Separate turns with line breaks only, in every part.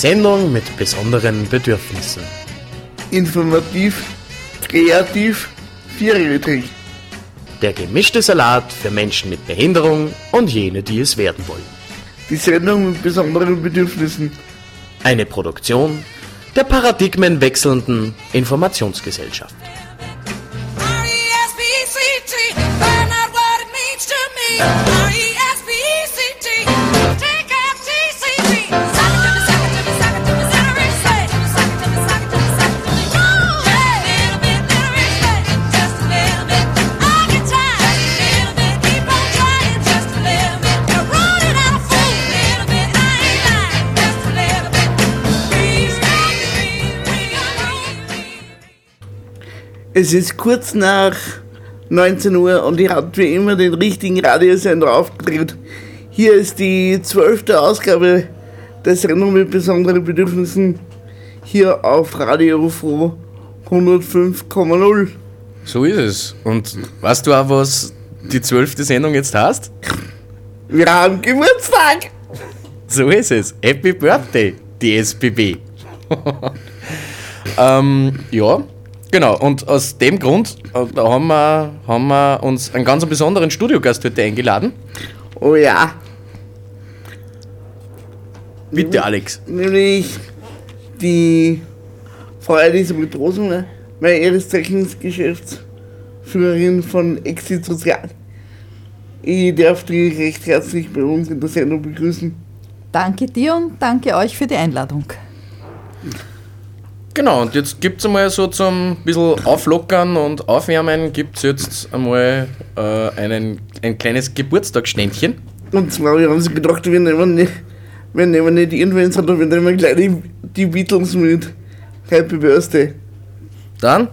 Sendung mit besonderen Bedürfnissen.
Informativ, kreativ, vierrädrig.
Der gemischte Salat für Menschen mit Behinderung und jene, die es werden wollen.
Die Sendung mit besonderen Bedürfnissen.
Eine Produktion der paradigmenwechselnden Informationsgesellschaft.
R-E-S-P-E-C-T, find out what it means to me.
Es ist kurz nach 19 Uhr und ihr habt wie immer den richtigen Radiosender aufgedreht. Hier ist die zwölfte Ausgabe der Sendung mit besonderen Bedürfnissen hier auf Radio Froh 105,0.
So ist es. Und weißt du auch, was die zwölfte Sendung jetzt heißt?
Wir haben Geburtstag!
So ist es. Happy Birthday, die SBB. ähm, ja, genau. Und aus dem Grund äh, da haben, wir, haben wir uns einen ganz besonderen Studiogast heute eingeladen.
Oh ja,
Bitte, Alex.
nämlich die Frau Elisabeth Rosener, meine ihres Zeichens Geschäftsführerin von Exit Sozial. Ich darf die recht herzlich bei uns in der Sendung begrüßen.
Danke dir und danke euch für die Einladung.
Genau, und jetzt gibt es einmal so zum bisschen Auflockern und Aufwärmen, gibt es jetzt einmal äh, einen, ein kleines Geburtstagsständchen.
Und zwar, wir haben sich gedacht, wir nehmen nicht, wir nehmen nicht irgendwen, sondern wir nehmen gleich die, die Beatles mit. Happy Birthday.
Dann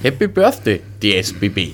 Happy Birthday, die SBB.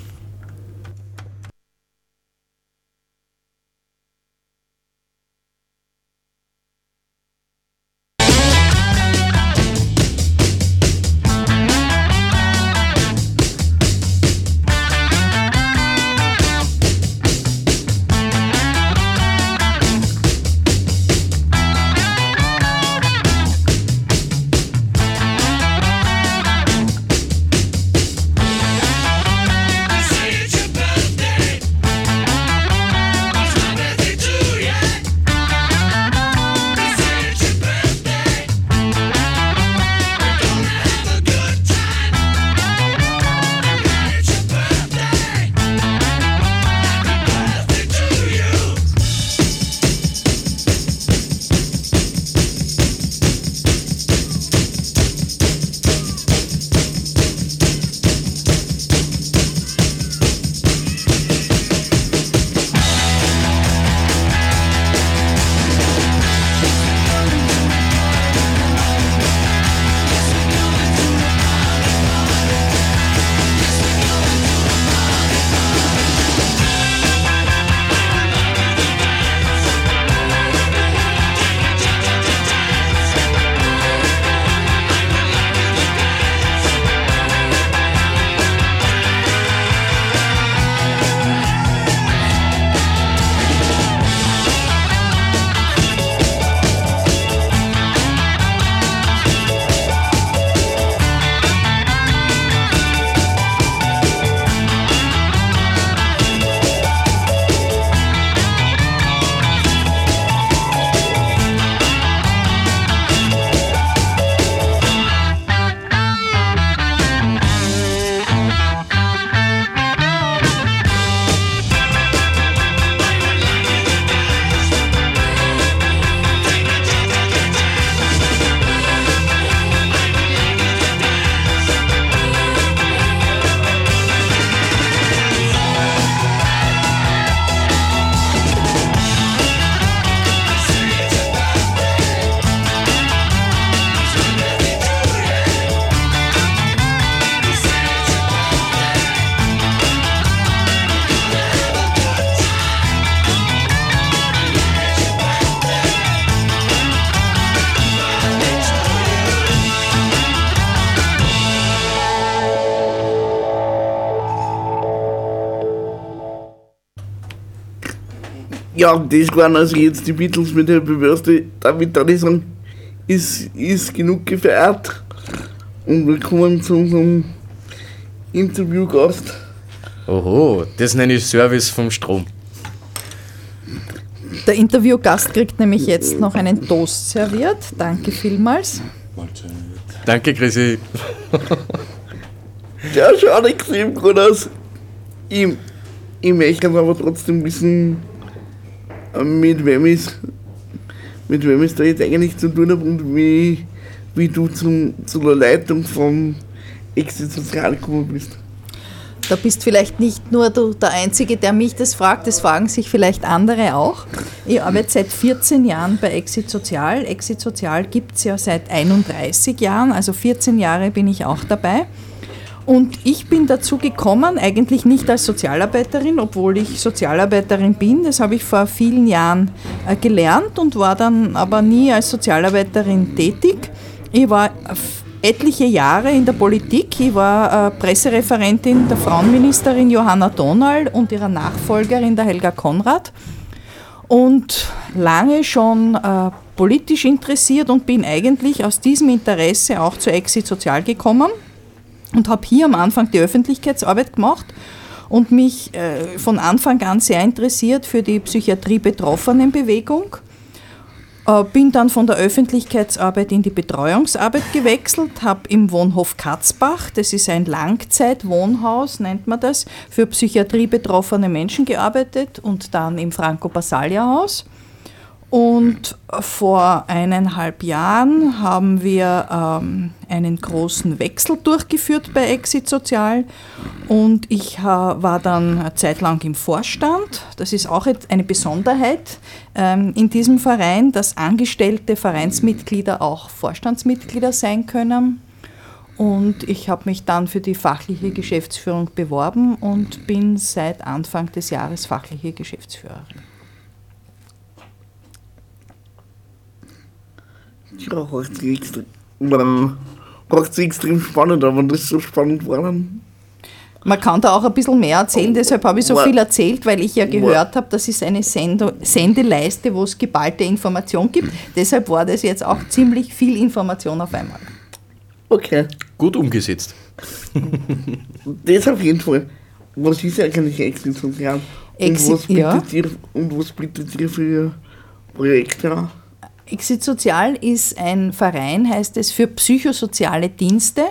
Ja, das waren also jetzt die Beatles mit Happy Birthday. Damit kann ich sagen, ist, ist genug gefeiert. Und wir kommen zu unserem Interviewgast.
Oho, das nenne ich Service vom Strom.
Der Interviewgast kriegt nämlich jetzt noch einen Toast serviert. Danke vielmals.
Danke, Chrissy.
Der schaut extrem gut aus. Ich, ich möchte aber trotzdem wissen, mit wem es mit wem es da jetzt eigentlich zu tun hat und wie, wie du zum, zu der Leitung vom Exit Sozial gekommen bist.
Da bist vielleicht nicht nur du der Einzige, der mich das fragt, das fragen sich vielleicht andere auch. Ich arbeite seit 14 Jahren bei Exit Sozial. Exit Sozial gibt es ja seit 31 Jahren, also 14 Jahre bin ich auch dabei. Und ich bin dazu gekommen, eigentlich nicht als Sozialarbeiterin, obwohl ich Sozialarbeiterin bin. Das habe ich vor vielen Jahren äh, gelernt und war dann aber nie als Sozialarbeiterin tätig. Ich war etliche Jahre in der Politik. Ich war äh, Pressereferentin der Frauenministerin Johanna Donal und ihrer Nachfolgerin der Helga Konrad und lange schon äh, politisch interessiert und bin eigentlich aus diesem Interesse auch zu Exit Sozial gekommen und habe hier am Anfang die Öffentlichkeitsarbeit gemacht und mich äh, von Anfang an sehr interessiert für die Psychiatrie-Betroffenenbewegung. Äh, bin dann von der Öffentlichkeitsarbeit in die Betreuungsarbeit gewechselt, habe im Wohnhof Katzbach, das ist ein Langzeitwohnhaus, nennt man das, für Psychiatrie-betroffene Menschen gearbeitet und dann im Franco-Basalia-Haus. Und vor eineinhalb Jahren haben wir ähm, einen großen Wechsel durchgeführt bei Exit Sozial und ich äh, war dann eine Zeit lang im Vorstand. Das ist auch eine Besonderheit ähm, in diesem Verein, dass angestellte Vereinsmitglieder auch Vorstandsmitglieder sein können. Und ich habe mich dann für die fachliche Geschäftsführung beworben und bin seit Anfang des Jahres fachliche Geschäftsführerin.
Ja, hört sich extrem, hört sich extrem spannend, aber das ist so spannend war dann.
Man kann da auch ein bisschen mehr erzählen, deshalb habe ich so viel erzählt, weil ich ja gehört habe, das ist eine Sendo Sendeleiste, wo es geballte Information gibt. Deshalb war das jetzt auch ziemlich viel Information auf einmal.
Okay,
Gut umgesetzt.
das auf jeden Fall. Was ist eigentlich Exit Sozial? Und
Exit,
was bietet
ja.
ihr, und was bietet ihr für Projekte?
Exit Sozial ist ein Verein, heißt es, für psychosoziale Dienste.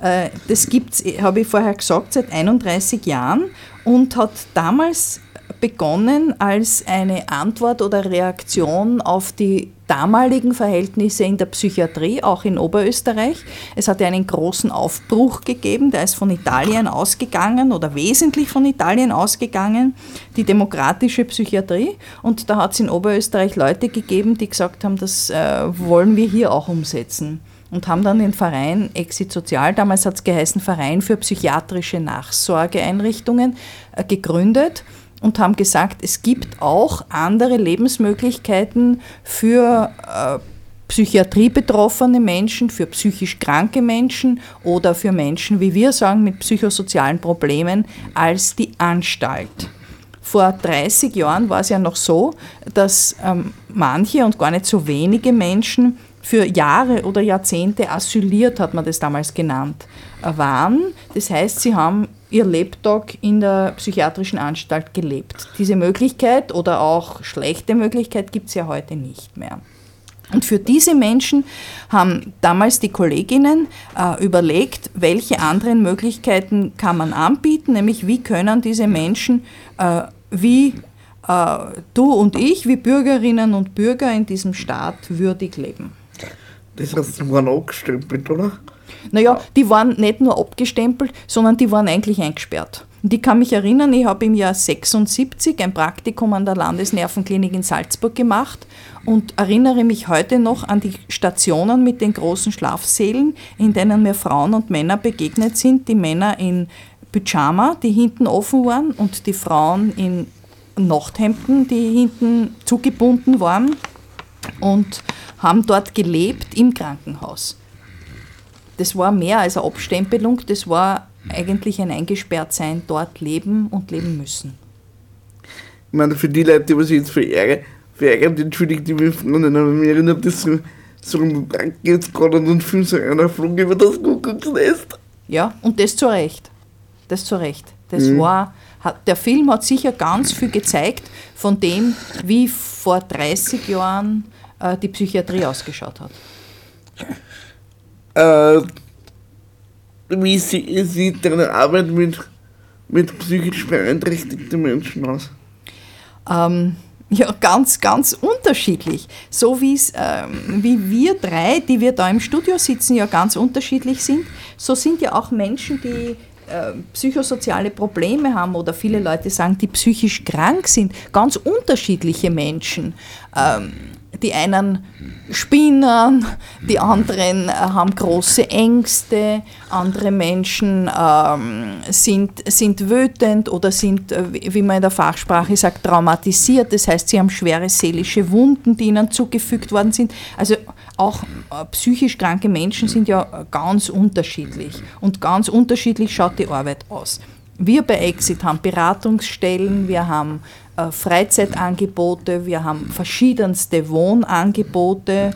Äh, Das gibt es, habe ich vorher gesagt, seit 31 Jahren und hat damals begonnen als eine Antwort oder Reaktion auf die damaligen Verhältnisse in der Psychiatrie, auch in Oberösterreich. Es hat ja einen großen Aufbruch gegeben, der ist von Italien ausgegangen oder wesentlich von Italien ausgegangen, die demokratische Psychiatrie. Und da hat es in Oberösterreich Leute gegeben, die gesagt haben, das äh, wollen wir hier auch umsetzen. Und haben dann den Verein Exit Sozial, damals hat es geheißen Verein für psychiatrische Nachsorgeeinrichtungen, äh, gegründet und haben gesagt, es gibt auch andere Lebensmöglichkeiten für äh, psychiatriebetroffene Menschen, für psychisch kranke Menschen oder für Menschen, wie wir sagen, mit psychosozialen Problemen als die Anstalt. Vor 30 Jahren war es ja noch so, dass ähm, manche und gar nicht so wenige Menschen für Jahre oder Jahrzehnte asyliert, hat man das damals genannt, äh, waren. Das heißt, sie haben ihr Lebtag in der psychiatrischen Anstalt gelebt. Diese Möglichkeit oder auch schlechte Möglichkeit gibt es ja heute nicht mehr. Und für diese Menschen haben damals die Kolleginnen äh, überlegt, welche anderen Möglichkeiten kann man anbieten, nämlich wie können diese Menschen äh, wie äh, du und ich, wie Bürgerinnen und Bürger in diesem Staat würdig leben.
Das heißt, sie waren abgestempelt, oder?
Naja, die waren nicht nur abgestempelt, sondern die waren eigentlich eingesperrt. Und ich kann mich erinnern, ich habe im Jahr 76 ein Praktikum an der Landesnervenklinik in Salzburg gemacht und erinnere mich heute noch an die Stationen mit den großen Schlafsälen, in denen mir Frauen und Männer begegnet sind. Die Männer in Pyjama, die hinten offen waren, und die Frauen in Nachthemden, die hinten zugebunden waren und haben dort gelebt im Krankenhaus. Das war mehr als eine Abstempelung, das war eigentlich ein Eingesperrtsein, dort leben und leben müssen.
Ich meine, für die Leute, die sich jetzt verärgern, verärgern entschuldigt die mich Freundin, aber mir erinnert das so, so geht's gerade und Film so einer flog über das Kuckucksnest.
Ja, und das zu Recht. Das zu Recht. Das war, hat, der Film hat sicher ganz viel gezeigt von dem, wie vor 30 Jahren äh, die Psychiatrie ausgeschaut hat.
Äh, wie sie- sieht deine Arbeit mit, mit psychisch beeinträchtigten Menschen aus?
Ähm, ja, ganz, ganz unterschiedlich. So ähm, wie wir drei, die wir da im Studio sitzen, ja ganz unterschiedlich sind, so sind ja auch Menschen, die äh, psychosoziale Probleme haben oder viele Leute sagen, die psychisch krank sind, ganz unterschiedliche Menschen. Ähm, die einen spinnen, die anderen äh, haben große Ängste, andere Menschen ähm, sind, sind wütend oder sind, äh, wie man in der Fachsprache sagt, traumatisiert. Das heißt, sie haben schwere seelische Wunden, die ihnen zugefügt worden sind. Also auch äh, psychisch kranke Menschen sind ja ganz unterschiedlich und ganz unterschiedlich schaut die Arbeit aus. Wir bei Exit haben Beratungsstellen, wir haben Freizeitangebote, wir haben verschiedenste Wohnangebote,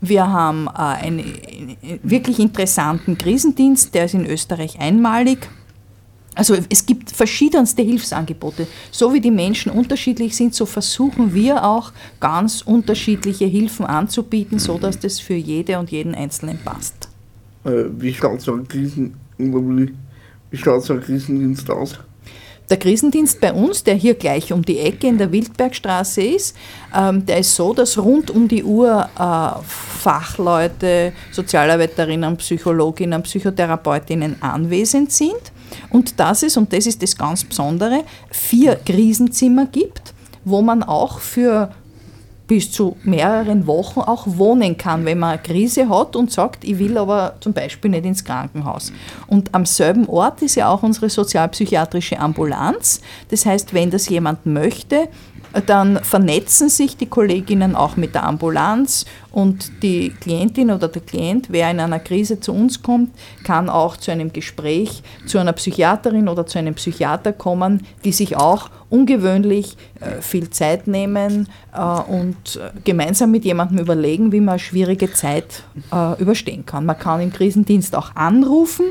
wir haben äh, einen äh, wirklich interessanten Krisendienst, der ist in Österreich einmalig. Also es gibt verschiedenste Hilfsangebote. So wie die Menschen unterschiedlich sind, so versuchen wir auch ganz unterschiedliche Hilfen anzubieten, sodass das für jede und jeden Einzelnen passt.
Äh, wie schaut so ein Krisendienst aus?
Der Krisendienst bei uns, der hier gleich um die Ecke in der Wildbergstraße ist, ähm, der ist so, dass rund um die Uhr äh, Fachleute, Sozialarbeiterinnen, Psychologinnen, Psychotherapeutinnen anwesend sind. Und das ist, und das ist das ganz Besondere, vier Krisenzimmer gibt, wo man auch für bis zu mehreren Wochen auch wohnen kann, wenn man eine Krise hat und sagt, ich will aber zum Beispiel nicht ins Krankenhaus. Und am selben Ort ist ja auch unsere sozialpsychiatrische Ambulanz. Das heißt, wenn das jemand möchte, dann vernetzen sich die Kolleginnen auch mit der Ambulanz und die Klientin oder der Klient, wer in einer Krise zu uns kommt, kann auch zu einem Gespräch zu einer Psychiaterin oder zu einem Psychiater kommen, die sich auch ungewöhnlich äh, viel Zeit nehmen äh, und äh, gemeinsam mit jemandem überlegen, wie man eine schwierige Zeit überstehen kann. Man kann im Krisendienst auch anrufen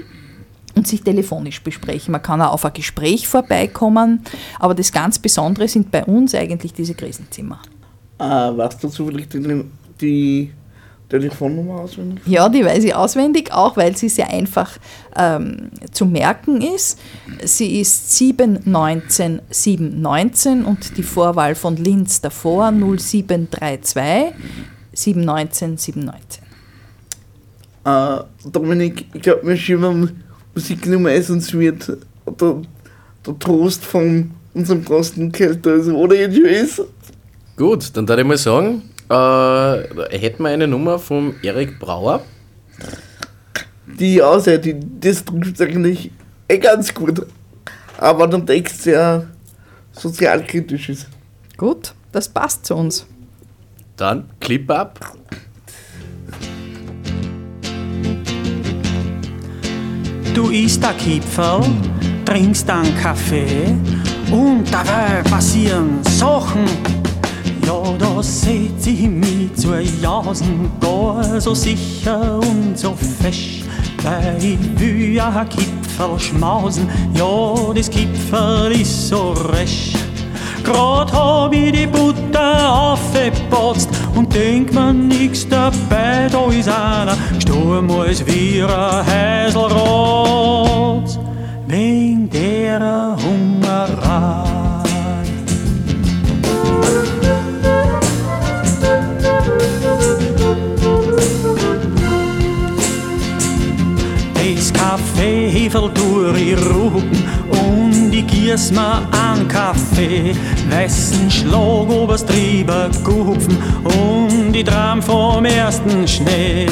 und sich telefonisch besprechen. Man kann auch auf ein Gespräch vorbeikommen, aber das ganz Besondere sind bei uns eigentlich diese Krisenzimmer.
Äh, weißt du zufällig die, die Telefonnummer auswendig?
Ja, die weiß ich auswendig, auch weil sie sehr einfach ähm, zu merken ist. Sie ist 719 und die Vorwahl von Linz davor 0732 719 719.
Äh, Dominik, ich glaube, wir schieben Musik Nummer 1 und es wird der, der Trost von unserem Gast Kälter, also, oder ist.
Gut, dann würde ich mal sagen, äh, hätten wir eine Nummer vom Erik Brauer.
Die Aussage, die, das trifft eigentlich eh ganz gut. Aber der Text sehr sozialkritisch ist.
Gut, das passt zu uns.
Dann Clip ab.
Du isst ein Kipferl, trinkst einen Kaffee und dabei passieren Sachen. Ja, da seht ich mich zu jausen, gar so sicher und so fesch. Weil ich will ein Kipferl schmausen, ja, das Kipferl ist so resch. Grad hab ich die Butter aufgepotzt und denk mir nix dabei, da ist einer gestorben als wir ein Häselrot wegen der Hungerei. Das Kaffee hefel durch die Rupen und ich gieß mir an Kaffee, weißen Schlag oberst drüber gehupfen und ich tram vom ersten Schnee.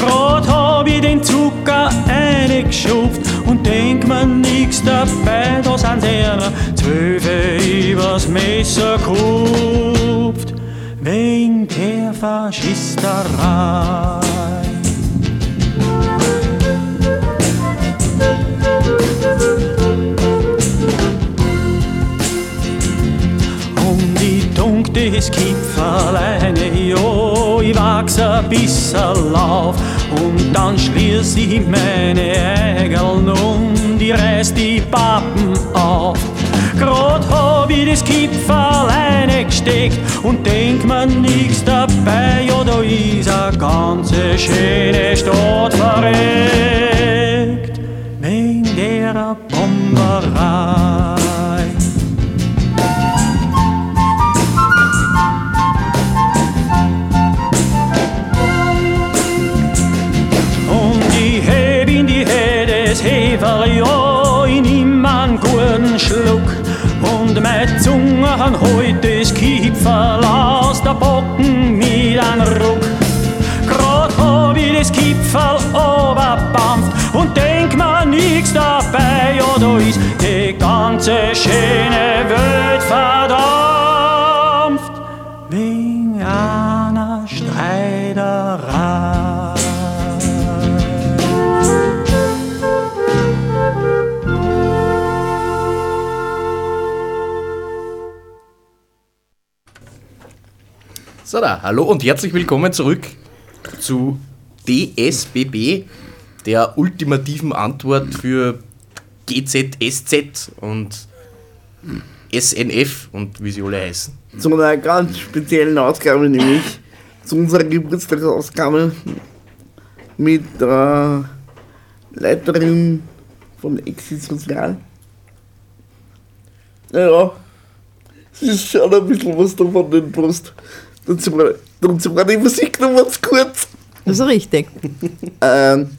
Grad hab ich den Zucker eingeschupft und denk mir nix dabei, da sind einer Zwölfe übers Messer kupft, wegen der Faschisterei. Und ich dunk das Kipferl eine, ja, ich wachs ein bisschen auf und dann schließ ich meine Ägeln und ich reiß die Pappen auf. Grad hab ich das Kipferl eingesteckt und denk mir nix dabei, ja da ist a ganze schöne Stadt verreckt, Han heut das Kipferl aus der Bocken mit einem Ruck. Grad hab ich das Kipferl oberbampft und denk mir nix dabei, ja, da ist die ganze schöne Welt
So da, hallo und herzlich willkommen zurück zu DSBB, der ultimativen Antwort für GZSZ und SNF und wie sie alle heißen.
Zu einer ganz speziellen Ausgabe, nämlich zu unserer Geburtstagsausgabe mit der Leiterin von Exit Sozial. Ja, es ist schon ein bisschen was davon in der Brust. Dazu war, dazu war die Musik noch was kurz.
Das ist richtig.
Ähm,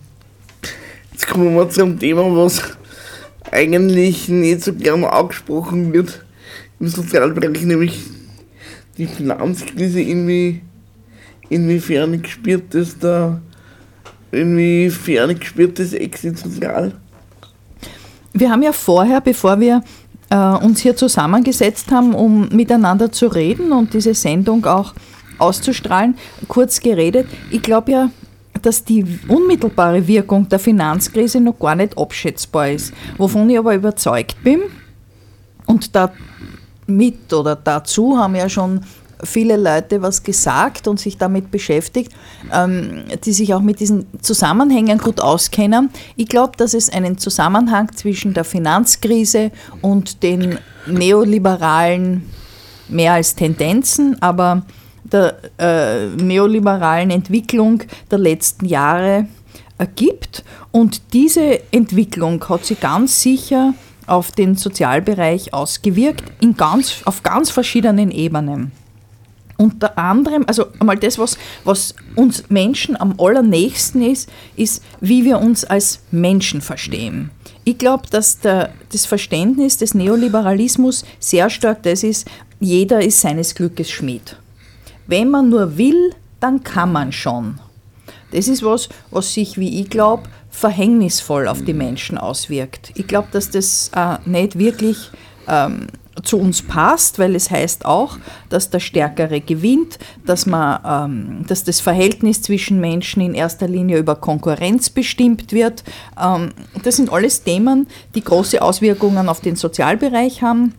jetzt kommen wir zu einem Thema, was eigentlich nicht so gern angesprochen wird im Sozialbereich, nämlich die Finanzkrise. Inwie, inwiefern gespürt das da, inwiefern gespürt das Exit Sozial?
Wir haben ja vorher, bevor wir äh, uns hier zusammengesetzt haben, um miteinander zu reden und diese Sendung auch auszustrahlen, kurz geredet. Ich glaube ja, dass die unmittelbare Wirkung der Finanzkrise noch gar nicht abschätzbar ist. Wovon ich aber überzeugt bin, und damit oder dazu haben ja schon viele Leute was gesagt und sich damit beschäftigt, ähm, die sich auch mit diesen Zusammenhängen gut auskennen. Ich glaube, dass es einen Zusammenhang zwischen der Finanzkrise und den neoliberalen, mehr als Tendenzen, aber der äh, neoliberalen Entwicklung der letzten Jahre ergibt. Und diese Entwicklung hat sich ganz sicher auf den Sozialbereich ausgewirkt, in ganz, auf ganz verschiedenen Ebenen. Unter anderem, also einmal das, was, was uns Menschen am allernächsten ist, ist, wie wir uns als Menschen verstehen. Ich glaube, dass der, das Verständnis des Neoliberalismus sehr stark das ist, jeder ist seines Glückes Schmied. Wenn man nur will, dann kann man schon. Das ist was, was sich, wie ich glaube, verhängnisvoll auf die Menschen auswirkt. Ich glaube, dass das äh, nicht wirklich ähm, zu uns passt, weil es heißt auch, dass der Stärkere gewinnt, dass, man, ähm, dass das Verhältnis zwischen Menschen in erster Linie über Konkurrenz bestimmt wird. Ähm, das sind alles Themen, die große Auswirkungen auf den Sozialbereich haben.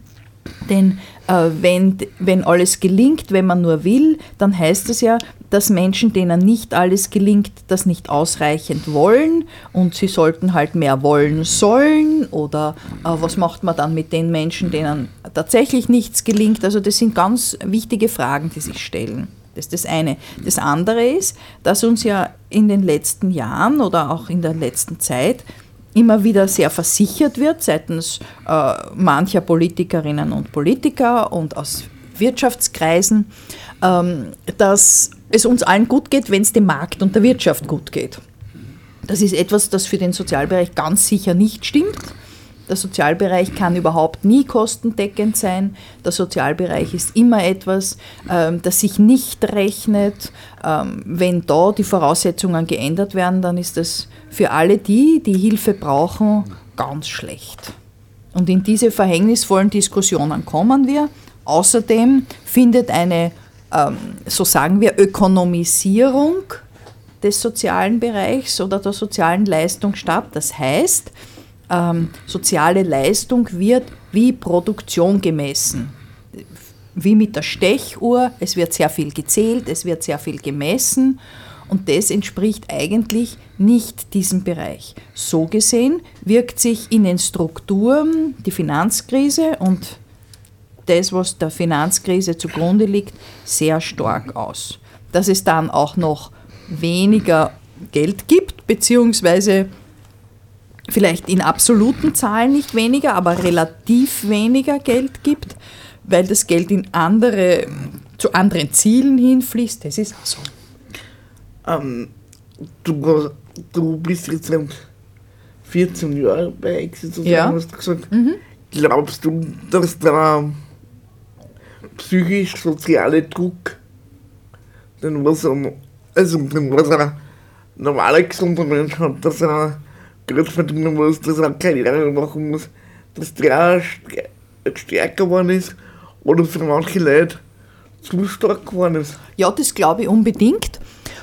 Denn wenn, wenn alles gelingt, wenn man nur will, dann heißt es ja, dass Menschen, denen nicht alles gelingt, das nicht ausreichend wollen und sie sollten halt mehr wollen sollen oder äh, was macht man dann mit den Menschen, denen tatsächlich nichts gelingt. Also das sind ganz wichtige Fragen, die sich stellen. Das ist das eine. Das andere ist, dass uns ja in den letzten Jahren oder auch in der letzten Zeit immer wieder sehr versichert wird seitens äh, mancher Politikerinnen und Politiker und aus Wirtschaftskreisen, ähm, dass es uns allen gut geht, wenn es dem Markt und der Wirtschaft gut geht. Das ist etwas, das für den Sozialbereich ganz sicher nicht stimmt. Der Sozialbereich kann überhaupt nie kostendeckend sein. Der Sozialbereich ist immer etwas, ähm, das sich nicht rechnet. Ähm, wenn da die Voraussetzungen geändert werden, dann ist das für alle die, die Hilfe brauchen, ganz schlecht. Und in diese verhängnisvollen Diskussionen kommen wir. Außerdem findet eine, ähm, so sagen wir, Ökonomisierung des sozialen Bereichs oder der sozialen Leistung statt. Das heißt, ähm, soziale Leistung wird wie Produktion gemessen. wie mit der Stechuhr. Es wird sehr viel gezählt, es wird sehr viel gemessen und das entspricht eigentlich nicht diesem Bereich. So gesehen wirkt sich in den Strukturen die Finanzkrise und das, was der Finanzkrise zugrunde liegt, sehr stark aus. Dass es dann auch noch weniger Geld gibt, beziehungsweise vielleicht in absoluten Zahlen nicht weniger, aber relativ weniger Geld gibt, weil das Geld in andere, zu anderen Zielen hinfließt, das ist auch so.
Ähm, du, du bist jetzt seit 14 Jahren bei Exit sozusagen,
Ja.
hast du gesagt. Glaubst du, dass der psychisch-soziale Druck, den was also den was ein normaler gesunder Mensch hat, dass er Geld verdienen muss, dass er Karriere machen muss, dass der stär- stärker geworden ist oder für manche Leute zu stark geworden ist?
Ja, das glaube ich unbedingt.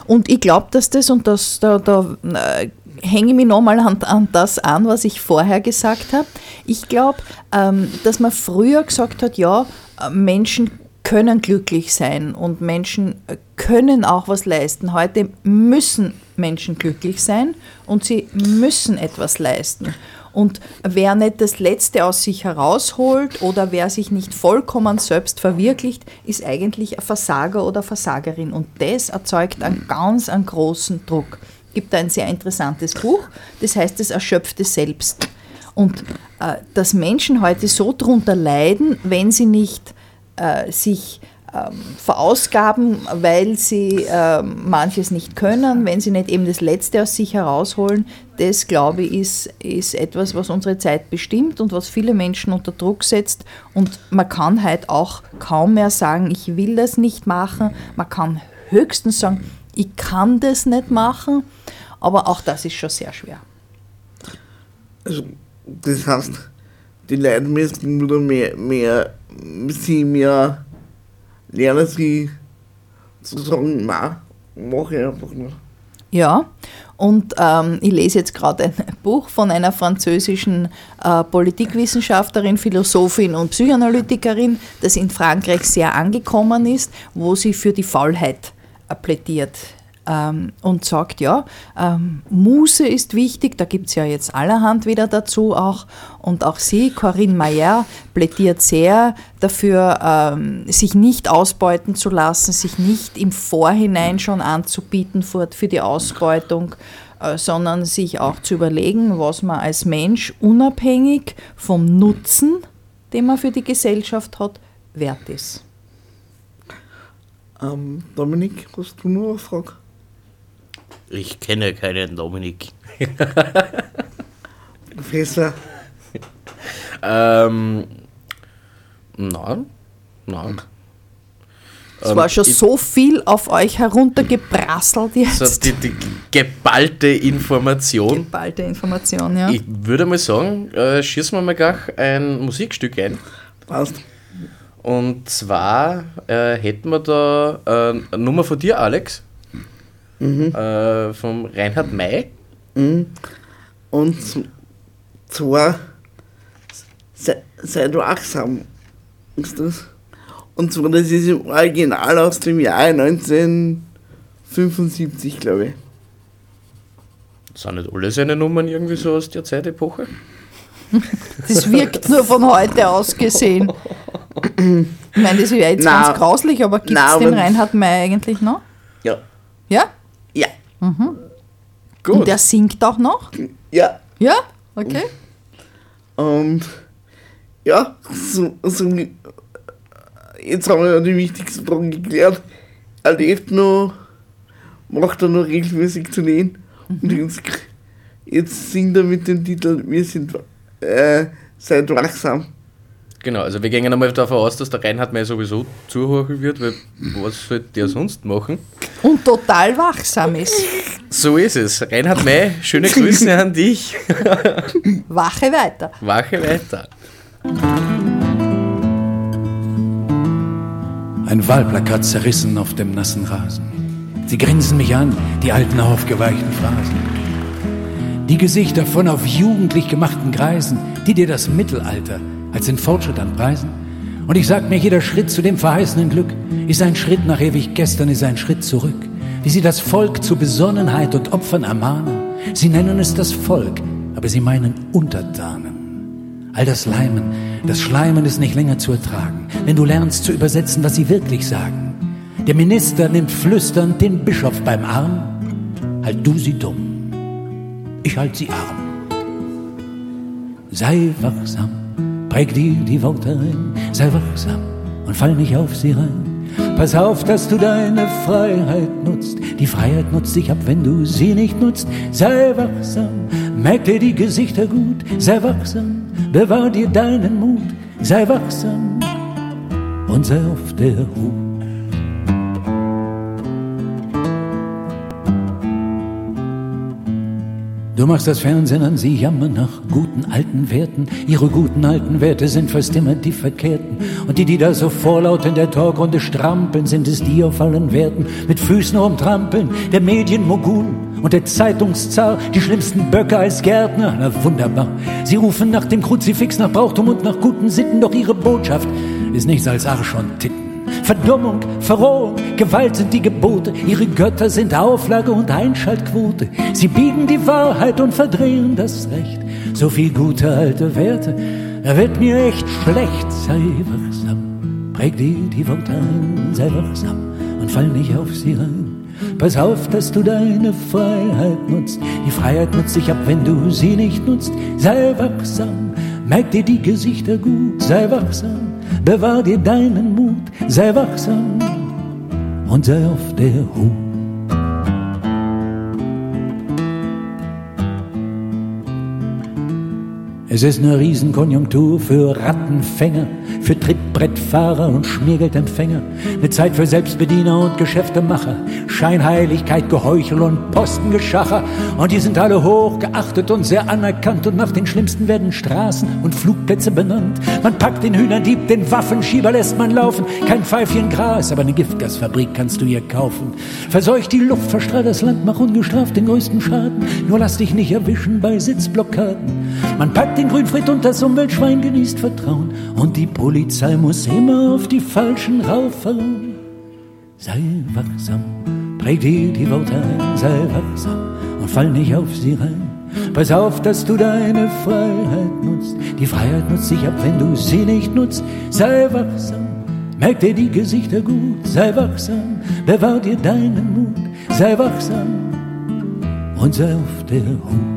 Und ich glaube, dass das, und das, da, da äh, hänge ich mich nochmal an, an das an, was ich vorher gesagt habe. Ich glaube, ähm, dass man früher gesagt hat, ja, äh, Menschen können glücklich sein und Menschen können auch was leisten. Heute müssen Menschen glücklich sein und sie müssen etwas leisten. Und wer nicht das Letzte aus sich herausholt oder wer sich nicht vollkommen selbst verwirklicht, ist eigentlich ein Versager oder Versagerin. Und das erzeugt einen ganz einen großen Druck. Es gibt ein sehr interessantes Buch, das heißt das erschöpfte Selbst. Und äh, dass Menschen heute so drunter leiden, wenn sie nicht äh, sich ähm, verausgaben, weil sie ähm, manches nicht können, wenn sie nicht eben das Letzte aus sich herausholen, das glaube ich ist, ist etwas, was unsere Zeit bestimmt und was viele Menschen unter Druck setzt. Und man kann halt auch kaum mehr sagen, ich will das nicht machen. Man kann höchstens sagen, ich kann das nicht machen. Aber auch das ist schon sehr schwer.
Also, das heißt, die Leute müssen wieder mehr, mehr, sie mehr lernen, sie zu sagen, nein, mach ich einfach nicht.
Ja, und ähm, ich lese jetzt gerade ein Buch von einer französischen äh, Politikwissenschaftlerin, Philosophin und Psychoanalytikerin, das in Frankreich sehr angekommen ist, wo sie für die Faulheit äh, plädiert ähm, und sagt, ja, ähm, Muße ist wichtig, da gibt es ja jetzt allerhand wieder dazu auch. Und auch sie, Corinne Mayer, plädiert sehr dafür, ähm, sich nicht ausbeuten zu lassen, sich nicht im Vorhinein schon anzubieten für, für die Ausbeutung, äh, sondern sich auch zu überlegen, was man als Mensch unabhängig vom Nutzen, den man für die Gesellschaft hat, wert ist.
Ähm, Dominik, hast du noch eine Frage?
Ich kenne keinen Dominik.
Professor,
Ähm, nein, nein.
Es
Ähm,
war schon
ich-
so viel auf euch heruntergeprasselt jetzt.
So die, die geballte Information.
Geballte Information, ja.
Ich würde mal sagen, äh, schießen wir mal gleich ein Musikstück ein.
passt.
Und zwar äh, hätten wir da äh, eine Nummer von dir, Alex. Äh, vom Reinhard May.
Und z- zwar, sei, sei du achtsam, ist das. Und zwar, das ist im Original aus dem Jahr 1975, glaube ich.
Sind nicht alle seine Nummern irgendwie so aus der Zeitepoche?
Das wirkt nur von heute aus gesehen. Ich meine, das wäre jetzt
Na,
ganz grauslich, aber gibt es den Reinhard May eigentlich noch?
Ja.
Ja?
Ja.
Gut.
Und der singt auch noch?
Ja.
Ja? Okay.
Und ja, so, so, jetzt haben wir ja die wichtigsten Fragen geklärt. Er lebt noch, macht er noch regelmäßig zu nähen. Und jetzt, jetzt singt er mit dem Titel Wir sind äh, seid wachsam.
Genau, also wir gehen einmal davon aus, dass der Reinhard May sowieso zuhören wird, weil was sollte der sonst machen?
Und total wachsam ist.
So ist es. Reinhard May, schöne Grüße an dich.
Wache weiter.
Wache weiter.
Ein Wahlplakat zerrissen auf dem nassen Rasen. Sie grinsen mich an, die alten aufgeweichten Phrasen. Die Gesichter von auf jugendlich gemachten Greisen, die dir das Mittelalter als den Fortschritt anpreisen Und ich sag mir, jeder Schritt zu dem verheißenen Glück ist ein Schritt nach ewig gestern, ist ein Schritt zurück. Wie sie das Volk zu Besonnenheit und Opfern ermahnen. Sie nennen es das Volk, aber sie meinen Untertanen. All das Leimen, das Schleimen ist nicht länger zu ertragen, wenn du lernst zu übersetzen, was sie wirklich sagen. Der Minister nimmt flüsternd den Bischof beim Arm. Halt du sie dumm, ich halt sie arm. Sei wachsam, präg dir die Worte ein, sei wachsam und fall nicht auf sie rein. Pass auf, dass du deine Freiheit nutzt. Die Freiheit nutzt dich ab, wenn du sie nicht nutzt. Sei wachsam, merk dir die Gesichter gut. Sei wachsam, bewahr dir deinen Mut. Sei wachsam und sei auf der Hut. Du machst das Fernsehen an, sie jammern nach guten alten Werten. Ihre guten alten Werte sind fast immer die verkehrten. Und die, die da so vorlaut in der Talkrunde strampeln, sind es die auf allen Werten. Mit Füßen rumtrampeln, der Medienmogul und der Zeitungszar, die schlimmsten Böcke als Gärtner. Na wunderbar. Sie rufen nach dem Kruzifix, nach Brauchtum und nach guten Sitten, doch ihre Botschaft ist nichts als Arsch und Titten. Verdummung, Verrohung, Gewalt sind die Gebote, ihre Götter sind Auflage und Einschaltquote. Sie biegen die Wahrheit und verdrehen das Recht. So viel gute alte Werte, da wird mir echt schlecht. Sei wachsam, präg dir die Worte ein, sei wachsam und fall nicht auf sie rein. Pass auf, dass du deine Freiheit nutzt. Die Freiheit nutzt sich ab, wenn du sie nicht nutzt. Sei wachsam, merk dir die Gesichter gut, sei wachsam. Bewahr dir deinen Mut, sei wachsam und sei auf der Hut. Es ist eine Riesenkonjunktur für Rattenfänger, für Trittbrettfahrer und Schmiergeldempfänger. Eine Zeit für Selbstbediener und Geschäftemacher, Scheinheiligkeit, Geheuchel und Postengeschacher. Und die sind alle hoch geachtet und sehr anerkannt. Und nach den Schlimmsten werden Straßen und Flugplätze benannt. Man packt den Hühnerdieb, den Waffenschieber lässt man laufen. Kein Pfeifchen Gras, aber eine Giftgasfabrik kannst du hier kaufen. Verseucht die Luft, verstrahlt das Land, mach ungestraft den größten Schaden. Nur lass dich nicht erwischen bei Sitzblockaden. Man packt den Grünfried und das Umweltschwein genießt Vertrauen. Und die Polizei muss immer auf die Falschen raufhauen. Sei wachsam, präg dir die Worte ein, sei wachsam und fall nicht auf sie rein. Pass auf, dass du deine Freiheit nutzt. Die Freiheit nutzt sich ab, wenn du sie nicht nutzt. Sei wachsam, merk dir die Gesichter gut. Sei wachsam, bewahr dir deinen Mut. Sei wachsam und sei auf der Hut.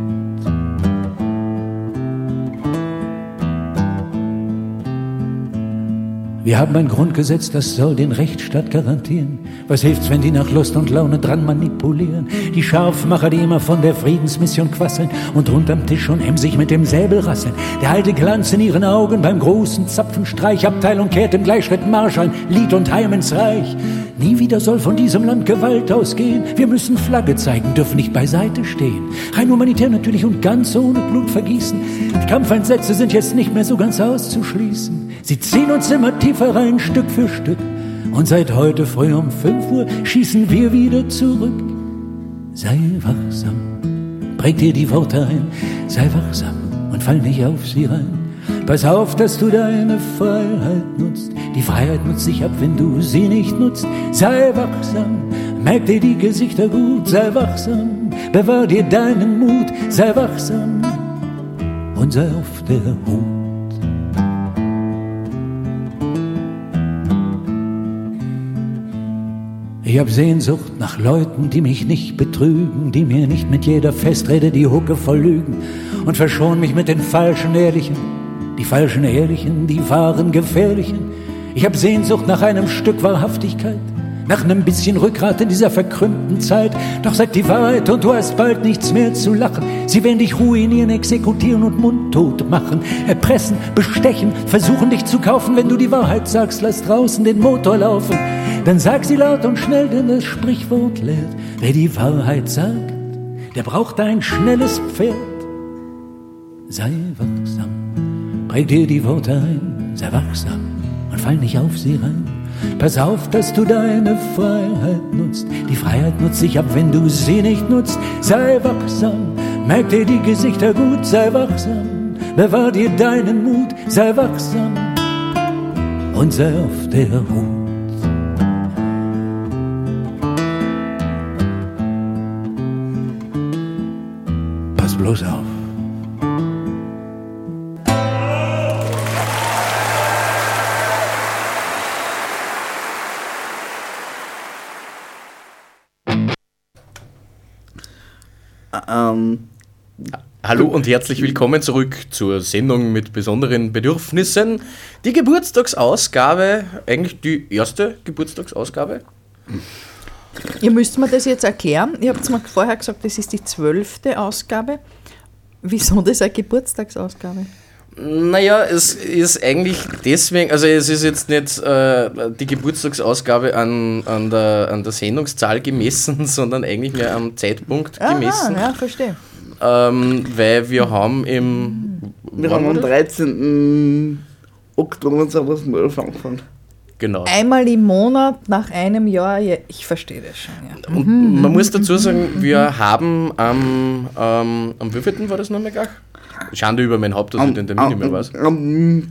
Wir haben ein Grundgesetz, das soll den Rechtsstaat garantieren. Was hilft's, wenn die nach Lust und Laune dran manipulieren? Die Scharfmacher, die immer von der Friedensmission quasseln und unterm Tisch und emsig mit dem Säbel rasseln. Der alte Glanz in ihren Augen beim großen Zapfenstreich. Abteilung kehrt im Gleichschritt Marsch ein Lied und Heim ins Reich. Nie wieder soll von diesem Land Gewalt ausgehen. Wir müssen Flagge zeigen, dürfen nicht beiseite stehen. Rein humanitär natürlich und ganz ohne Blutvergießen. Die Kampfeinsätze sind jetzt nicht mehr so ganz auszuschließen. Sie ziehen uns immer tiefer rein, Stück für Stück. Und seit heute früh um 5 Uhr schießen wir wieder zurück. Sei wachsam, präg dir die Worte ein, sei wachsam und fall nicht auf sie rein. Pass auf, dass du deine Freiheit nutzt. Die Freiheit nutzt sich ab, wenn du sie nicht nutzt. Sei wachsam, merk dir die Gesichter gut, sei wachsam, bewahr dir deinen Mut, sei wachsam und sei auf der Hut. Ich hab Sehnsucht nach Leuten, die mich nicht betrügen, die mir nicht mit jeder Festrede die Hucke verlügen und verschon mich mit den falschen Ehrlichen. Die falschen Ehrlichen, die wahren Gefährlichen. Ich hab Sehnsucht nach einem Stück Wahrhaftigkeit, nach einem bisschen Rückgrat in dieser verkrümmten Zeit. Doch sag die Wahrheit und du hast bald nichts mehr zu lachen. Sie werden dich ruinieren, exekutieren und mundtot machen, erpressen, bestechen, versuchen dich zu kaufen. Wenn du die Wahrheit sagst, lass draußen den Motor laufen. Dann sag sie laut und schnell, denn das Sprichwort lehrt, wer die Wahrheit sagt, der braucht ein schnelles Pferd. Sei wachsam, präg dir die Worte ein, sei wachsam und fall nicht auf sie rein. Pass auf, dass du deine Freiheit nutzt. Die Freiheit nutzt sich ab, wenn du sie nicht nutzt. Sei wachsam, merk dir die Gesichter gut, sei wachsam, bewahr dir deinen Mut, sei wachsam und surft der Hut. Pass bloß auf.
Hallo und herzlich willkommen zurück zur Sendung mit besonderen Bedürfnissen. Die Geburtstagsausgabe, eigentlich die erste Geburtstagsausgabe.
Ihr müsst mir das jetzt erklären. Ihr habt mir vorher gesagt, das ist die zwölfte Ausgabe. Wieso das eine Geburtstagsausgabe?
Naja, es ist eigentlich deswegen, also es ist jetzt nicht äh, die Geburtstagsausgabe an, an, der, an der Sendungszahl gemessen, sondern eigentlich mehr am Zeitpunkt gemessen.
ja, verstehe.
Ähm, weil wir haben im.
wir haben am
das?
13. Oktober 2011 angefangen.
Genau.
Einmal im Monat nach einem Jahr, ja, ich verstehe das schon, ja.
Und man muss dazu sagen, wir haben am, ähm, am wievielten war das nochmal gleich? Schande über mein Haupt, dass ich den Termin nicht mehr weiß.
Am,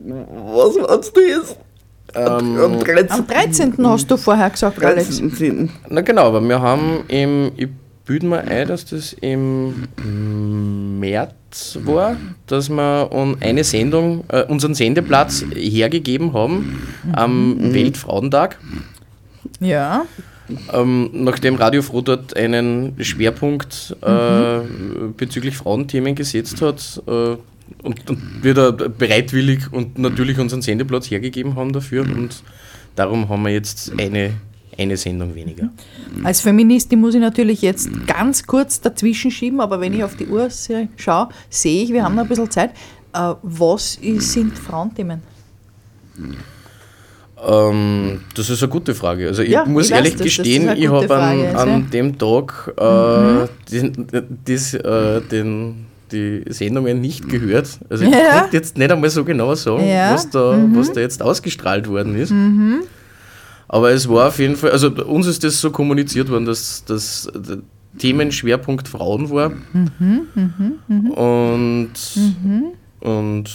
was war's denn jetzt?
Ähm,
am 13.
Am 13. hast du vorher gesagt, Alex.
13.
Na genau, aber wir haben im, ich bilde mir ein, dass das im März war, dass wir eine Sendung, äh, unseren Sendeplatz hergegeben haben am Weltfrauentag.
Ja,
Ähm, nachdem Radio Froh dort einen Schwerpunkt äh, bezüglich Frauenthemen gesetzt hat äh, und, und wir da bereitwillig und natürlich unseren Sendeplatz hergegeben haben dafür und darum haben wir jetzt eine, eine Sendung weniger.
als Feministin muss ich natürlich jetzt ganz kurz dazwischen schieben, aber wenn ich auf die Uhr schaue, sehe ich, wir haben noch ein bisschen Zeit. Äh, was sind Frauenthemen?
Ähm, das ist eine gute Frage. Also ich
Ja,
muss
ich
ehrlich
das
gestehen, ich habe an, an
ja. Mhm.
dem Tag äh, den, das, äh, den, die Sendungen nicht gehört. Also ich
Ja.
konnte jetzt nicht einmal so genau sagen,
Ja. Mhm.
was, da, was da jetzt ausgestrahlt worden ist. Aber es war auf jeden Fall, also uns ist das so kommuniziert worden, dass das Themenschwerpunkt Frauen war.
Mhm,
Und, und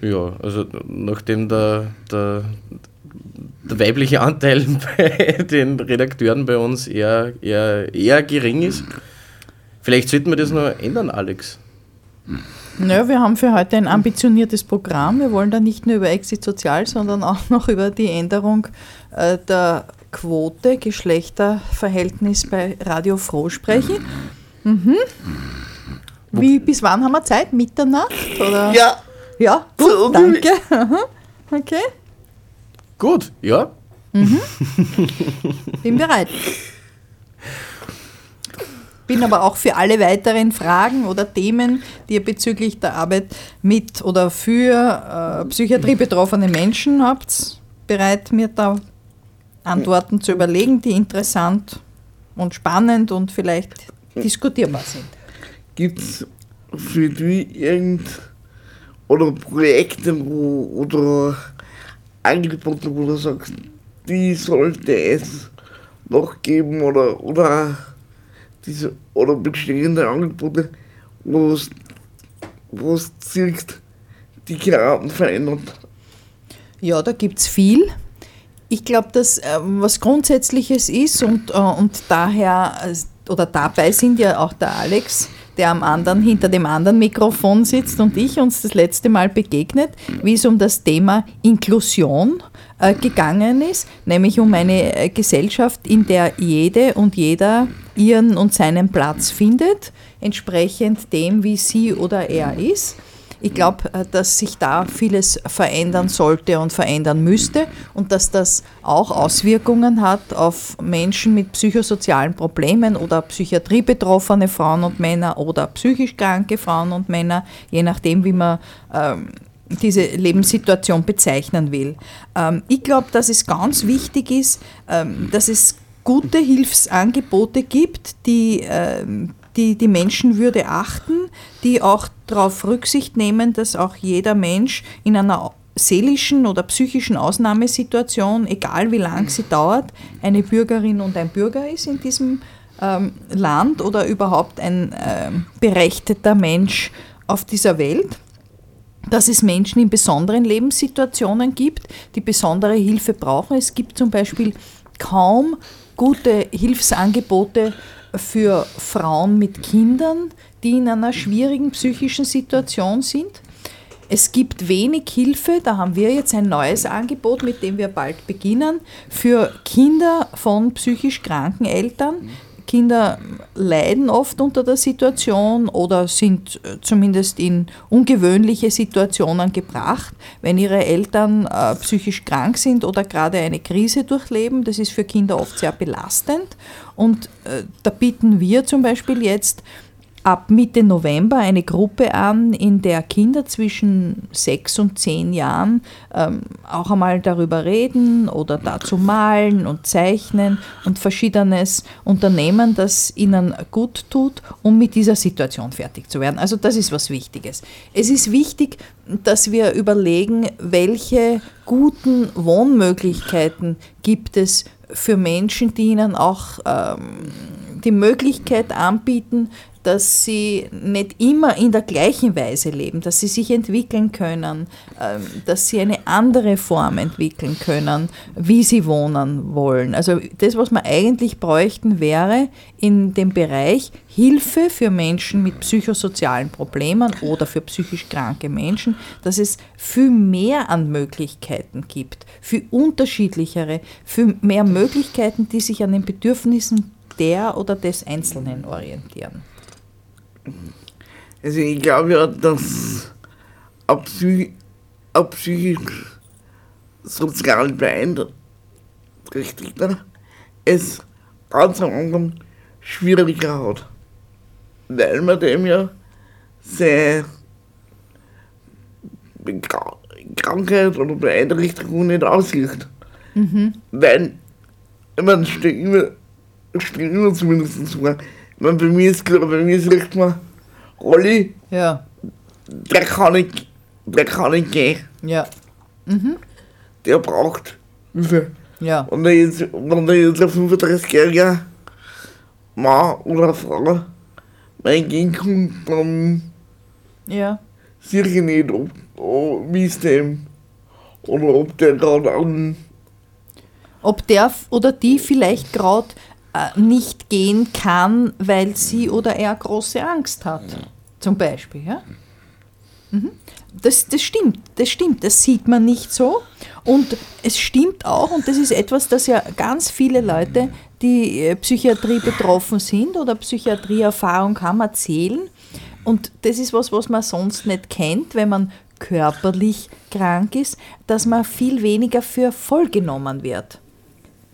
ja, also nachdem der, der, der weibliche Anteil bei den Redakteuren bei uns eher, eher, eher gering ist, vielleicht sollten wir das noch ändern, Alex.
Naja, wir haben für heute ein ambitioniertes Programm. Wir wollen da nicht nur über Exit Sozial, sondern auch noch über die Änderung äh, der Quote, Geschlechterverhältnis bei Radio Froh sprechen. Mhm. Wie, bis wann haben wir Zeit? Mitternacht? Oder?
Ja,
Ja,
So
gut,
ungefähr.
danke. Aha. Okay,
Gut, ja.
bin bereit. Bin aber auch für alle weiteren Fragen oder Themen, die ihr bezüglich der Arbeit mit oder für äh, Psychiatrie betroffene Menschen habt, bereit, mir da Antworten zu überlegen, die interessant und spannend und vielleicht diskutierbar sind.
gibt es für die irgend oder Projekte wo, oder Angebote, wo du sagst, die sollte es noch geben oder, oder diese oder bestehende Angebote, wo es wo es siehst, die Graden verändert.
Ja, da gibt es viel. Ich glaube, dass äh, was Grundsätzliches ist und, äh, und daher äh, oder dabei sind ja auch der Alex, der am anderen, hinter dem anderen Mikrofon sitzt und ich uns das letzte Mal begegnet, wie es um das Thema Inklusion äh, gegangen ist, nämlich um eine äh, Gesellschaft, in der jede und jeder ihren und seinen Platz findet, entsprechend dem, wie sie oder er ist. Ich glaube, äh, dass sich da vieles verändern sollte und verändern müsste und dass das auch Auswirkungen hat auf Menschen mit psychosozialen Problemen oder Psychiatrie betroffene Frauen und Männer oder psychisch kranke Frauen und Männer, je nachdem, wie man ähm, diese Lebenssituation bezeichnen will. Ähm, ich glaube, dass es ganz wichtig ist, ähm, dass es gute Hilfsangebote gibt, die ähm, die die Menschenwürde achten, die auch darauf Rücksicht nehmen, dass auch jeder Mensch in einer seelischen oder psychischen Ausnahmesituation, egal wie lang sie dauert, eine Bürgerin und ein Bürger ist in diesem ähm, Land oder überhaupt ein ähm, berechtigter Mensch auf dieser Welt. dass es Menschen in besonderen Lebenssituationen gibt, die besondere Hilfe brauchen. Es gibt zum Beispiel kaum gute Hilfsangebote für Frauen mit Kindern, die in einer schwierigen psychischen Situation sind. Es gibt wenig Hilfe, da haben wir jetzt ein neues Angebot, mit dem wir bald beginnen, für Kinder von psychisch kranken Eltern. Kinder leiden oft unter der Situation oder sind äh, zumindest in ungewöhnliche Situationen gebracht, wenn ihre Eltern äh, psychisch krank sind oder gerade eine Krise durchleben. Das ist für Kinder oft sehr belastend. Und äh, da bieten wir zum Beispiel jetzt ab Mitte November eine Gruppe an, in der Kinder zwischen sechs und zehn Jahren ähm, auch einmal darüber reden oder dazu malen und zeichnen und verschiedenes unternehmen, das ihnen gut tut, um mit dieser Situation fertig zu werden. Also das ist was Wichtiges. Es ist wichtig, dass wir überlegen, welche guten Wohnmöglichkeiten gibt es für Menschen, die ihnen auch ähm, die Möglichkeit anbieten, dass sie nicht immer in der gleichen Weise leben, dass sie sich entwickeln können, ähm, dass sie eine andere Form entwickeln können, wie sie wohnen wollen. Also das, was wir eigentlich bräuchten, wäre in dem Bereich Hilfe für Menschen mit psychosozialen Problemen oder für psychisch kranke Menschen, dass es viel mehr an Möglichkeiten gibt, viel unterschiedlichere, viel mehr Möglichkeiten, die sich an den Bedürfnissen der oder des Einzelnen orientieren.
Also ich glaube ja, dass ein psychisch sozial beeinträchtigter es ganz am Anfang schwieriger hat. Weil man dem ja seine Krankheit oder Beeinträchtigung nicht aussieht. Weil, ich meine, stell immer, stell immer zumindest vor, ich meine, bei mir ist klar, bei mir ist recht mal, Rolli,
Ja,
der kann nicht, der kann nicht gehen.
ja,
Der braucht Hilfe.
ja.
Und jetzt, wenn der jetzt ein 35-jähriger Mann oder Frau mein kommt, dann
Ja,
sehe ich nicht, ob, ob wie es dem oder ob der gerade an
ob der oder die vielleicht gerade nicht gehen kann, weil sie oder er große Angst hat, zum Beispiel. Ja? Mhm. Das, das stimmt, das stimmt, das sieht man nicht so. Und es stimmt auch, und das ist etwas, das ja ganz viele Leute, die äh, Psychiatrie betroffen sind oder Psychiatrieerfahrung haben, erzählen. Und das ist was, was man sonst nicht kennt, wenn man körperlich krank ist, dass man viel weniger für vollgenommen wird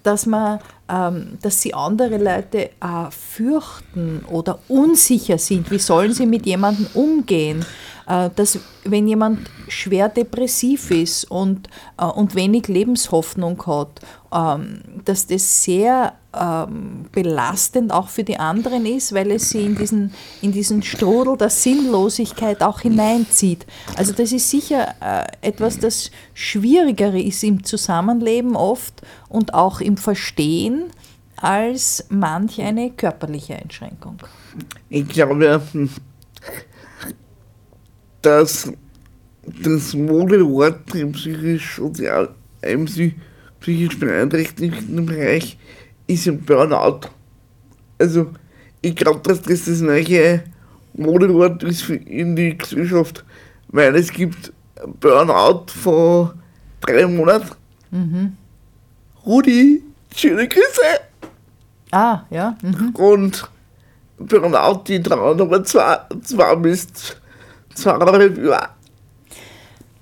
dass man, dass sie andere Leute äh, fürchten oder unsicher sind. Wie sollen sie mit jemandem umgehen? Äh, dass wenn jemand schwer depressiv ist und, äh, und wenig Lebenshoffnung hat, ähm, dass das sehr ähm, belastend auch für die anderen ist, weil es sie in diesen, in diesen Strudel der Sinnlosigkeit auch hineinzieht. Also das ist sicher äh, etwas, das schwieriger ist im Zusammenleben oft und auch im Verstehen als manch eine körperliche Einschränkung.
Ich glaube, dass das Modewort im psychisch, psychisch beeinträchtigten Bereich ist ein Burnout. Also, ich glaube, dass das das neue Modewort ist für in die Gesellschaft, weil es gibt Burnout vor drei Monaten. Rudi, schöne Grüße!
Ah, ja. Mhm.
Und Burnout, die dauern aber zwei, zwei bis zweieinhalb Jahre.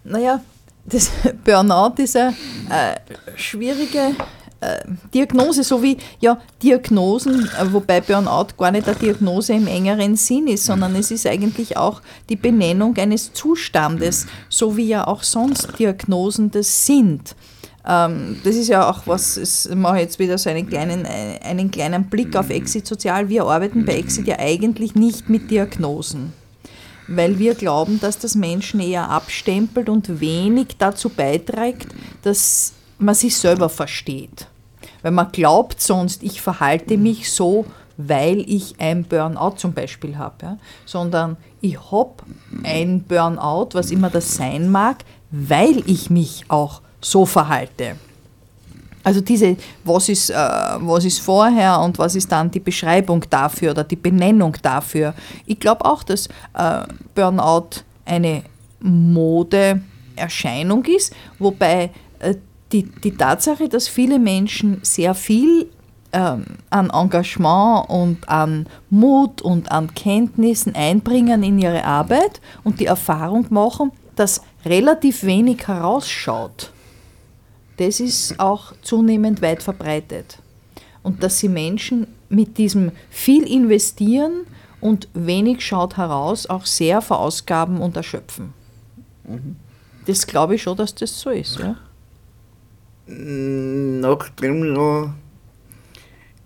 Naja, das Burnout ist eine äh, schwierige äh, Diagnose, so wie ja Diagnosen, äh, wobei Burnout gar nicht eine Diagnose im engeren Sinn ist, sondern es ist eigentlich auch die Benennung eines Zustandes, so wie ja auch sonst Diagnosen das sind. Ähm, das ist ja auch was, es mache jetzt wieder so einen kleinen, äh, einen kleinen Blick auf Exit Sozial. Wir arbeiten bei Exit ja eigentlich nicht mit Diagnosen weil wir glauben, dass das Menschen eher abstempelt und wenig dazu beiträgt, dass man sich selber versteht. Weil man glaubt sonst, ich verhalte mich so, weil ich ein Burnout zum Beispiel habe, ja, sondern ich habe ein Burnout, was immer das sein mag, weil ich mich auch so verhalte. Also diese, was ist, äh, was ist vorher und was ist dann die Beschreibung dafür oder die Benennung dafür. Ich glaube auch, dass äh, Burnout eine Modeerscheinung ist, wobei äh, die, die Tatsache, dass viele Menschen sehr viel ähm, an Engagement und an Mut und an Kenntnissen einbringen in ihre Arbeit und die Erfahrung machen, dass relativ wenig herausschaut das ist auch zunehmend weit verbreitet. Und dass sie Menschen mit diesem viel investieren und wenig schaut heraus, auch sehr verausgaben und erschöpfen. Das glaube ich schon, dass das so ist. Ja?
Nachdem ja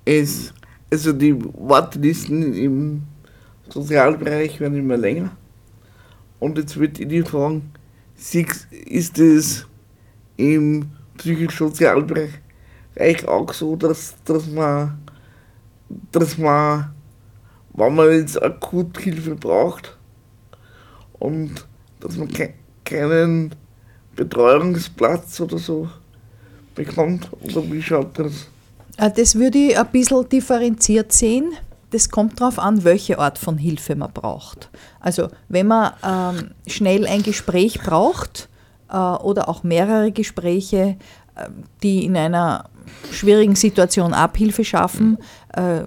es, also die Wartelisten im Sozialbereich werden immer länger. Und jetzt würde ich die fragen, ist es im psychisch-sozialbereich auch so, dass, dass man, dass man, wenn man jetzt akut Hilfe braucht und dass man ke keinen Betreuungsplatz oder so bekommt, oder wie schaut das?
Äh, Das würde ich ein bisschen differenziert sehen. Das kommt darauf an, welche Art von Hilfe man braucht. Also wenn man ähm, schnell ein Gespräch braucht oder auch mehrere Gespräche, äh, die in einer schwierigen Situation Abhilfe schaffen, äh,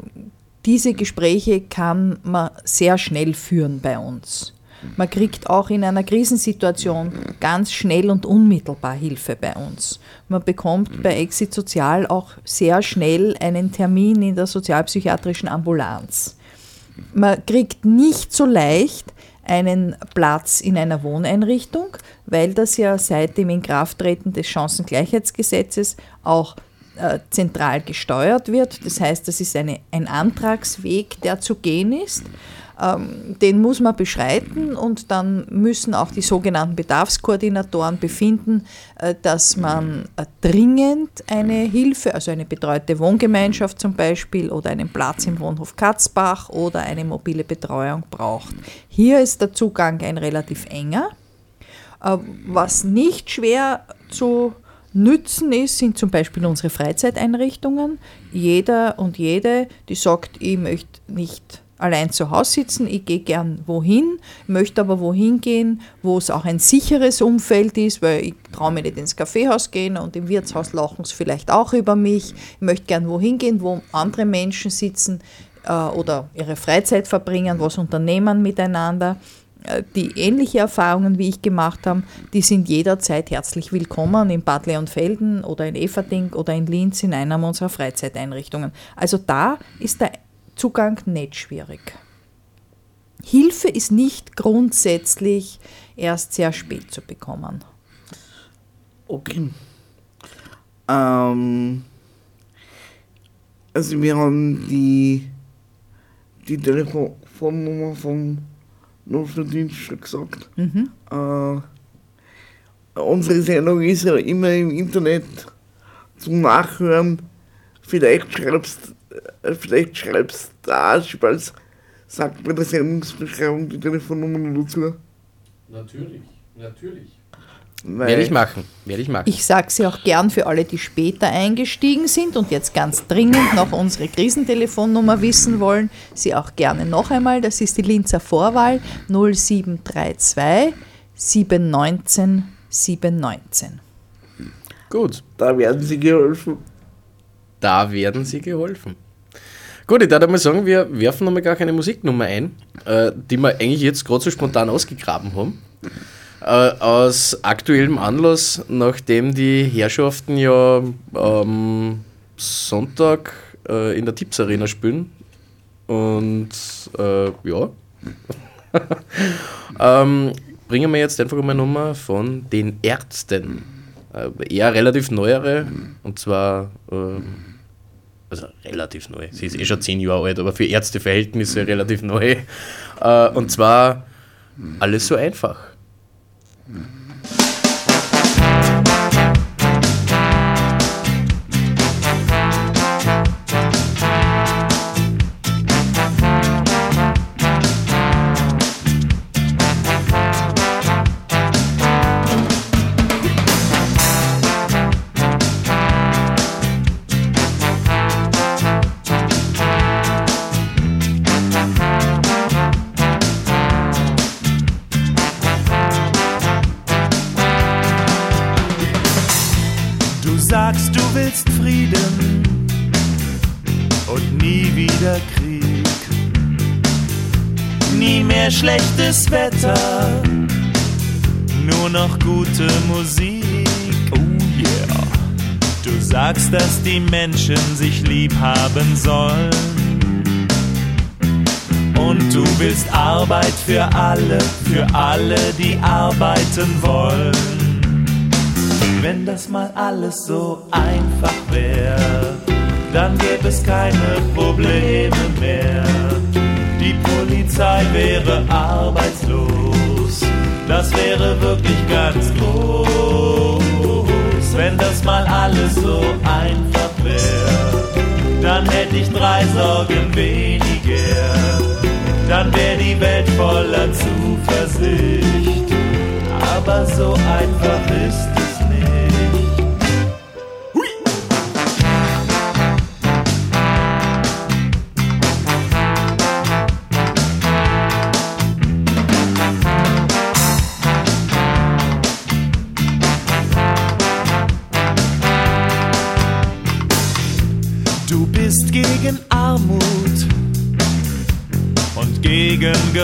diese Gespräche kann man sehr schnell führen bei uns. Man kriegt auch in einer Krisensituation ganz schnell und unmittelbar Hilfe bei uns. Man bekommt bei Exit Sozial auch sehr schnell einen Termin in der sozialpsychiatrischen Ambulanz. Man kriegt nicht so leicht einen Platz in einer Wohneinrichtung, weil das ja seit dem Inkrafttreten des Chancengleichheitsgesetzes auch äh, zentral gesteuert wird. Das heißt, das ist eine, ein Antragsweg, der zu gehen ist. Ähm, den muss man beschreiten und dann müssen auch die sogenannten Bedarfskoordinatoren befinden, äh, dass man äh, dringend eine Hilfe, also eine betreute Wohngemeinschaft zum Beispiel oder einen Platz im Wohnhof Katzbach oder eine mobile Betreuung braucht. Hier ist der Zugang ein relativ enger. Äh, Was nicht schwer zu nützen ist, sind zum Beispiel unsere Freizeiteinrichtungen. Jeder und jede, die sagt, ich möchte nicht allein zu Hause sitzen, ich gehe gern wohin, möchte aber wohin gehen, wo es auch ein sicheres Umfeld ist, weil ich traue mich nicht ins Kaffeehaus gehen und im Wirtshaus lachen sie vielleicht auch über mich. Ich möchte gern wohin gehen, wo andere Menschen sitzen äh, oder ihre Freizeit verbringen, was unternehmen miteinander äh, die ähnliche Erfahrungen wie ich gemacht habe, die sind jederzeit herzlich willkommen in Bad Leonfelden oder in Everding oder in Linz in einer unserer Freizeiteinrichtungen. Also da ist der Zugang nicht schwierig. Hilfe ist nicht grundsätzlich erst sehr spät zu bekommen.
Okay. Ähm, also wir haben die, die Telefonnummer vom Notfalldienst schon gesagt. Äh, unsere Sendung ist ja immer im Internet zum Nachhören. Vielleicht schreibst äh, vielleicht schreibst da, weil sagt bei der Sendungsbeschreibung die Telefonnummer dazu.
Natürlich, natürlich.
Weil-
Werde ich machen, werde ich machen.
Ich sage sie auch gern für alle, die später eingestiegen sind und jetzt ganz dringend noch unsere Krisentelefonnummer wissen wollen. Sie auch gerne noch einmal. Das ist die Linzer Vorwahl 0732 719 719.
Gut,
Da werden sie geholfen.
da werden sie geholfen. Gut, ich würde mal sagen, wir werfen nochmal gar keine Musiknummer ein, äh, die wir eigentlich jetzt gerade so spontan ausgegraben haben. Äh, aus aktuellem Anlass, nachdem die Herrschaften ja am Sonntag äh, in der Tipps Arena spielen. Und äh, ja. ähm, bringen wir jetzt einfach mal eine Nummer von den Ärzten. Äh, eher relativ neuere, und zwar ähm, also relativ neu. Sie ist eh schon zehn Jahre alt, aber für Ärzteverhältnisse relativ neu. Äh, und zwar alles so einfach.
Schlechtes Wetter, nur noch gute Musik. Oh yeah. Du sagst, dass die Menschen sich lieb haben sollen. Und du willst Arbeit für alle, für alle, die arbeiten wollen. Wenn das mal alles so einfach wäre, dann gäbe es keine Probleme mehr. Die Polizei wäre arbeitslos, das wäre wirklich ganz groß. Wenn das mal alles so einfach wäre, dann hätte ich drei Sorgen weniger. Dann wäre die Welt voller Zuversicht. Aber so einfach ist es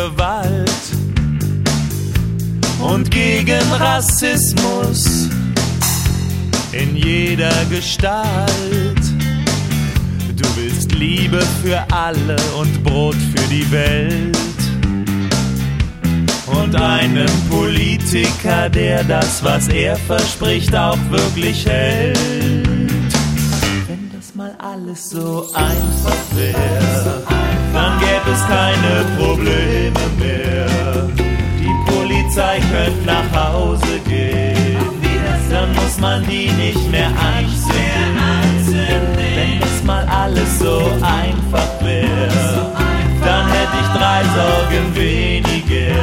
Gewalt und gegen Rassismus in jeder Gestalt. Du willst Liebe für alle und Brot für die Welt und einen Politiker, der das, was er verspricht, auch wirklich hält. Wenn das mal alles so einfach wäre, dann gäbe es keine Probleme mehr. Die Polizei könnte nach Hause gehen, dann muss man die nicht mehr einzeln. Wenn das mal alles so einfach wäre, dann hätte ich drei Sorgen weniger.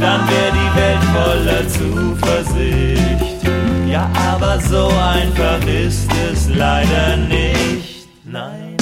Dann wäre die Welt voller Zuversicht. Ja, aber so einfach ist es leider nicht. Nein.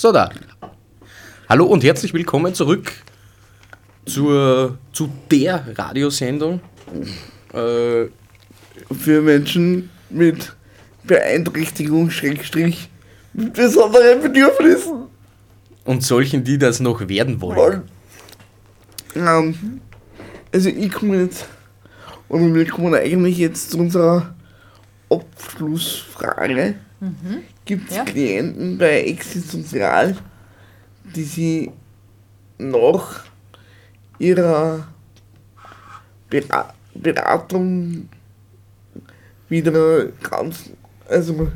So da. Hallo und herzlich willkommen zurück zur, zu der Radiosendung. Äh,
Für Menschen mit Beeinträchtigung, Schrägstrich, mit besonderen Bedürfnissen.
und solchen, die das noch werden wollen.
Ähm, also ich komme jetzt, oder wir kommen eigentlich jetzt zu unserer Abschlussfrage. Gibt es
Ja.
Klienten bei Exit Sozial, die sie nach ihrer Bera Beratung wieder ganz, also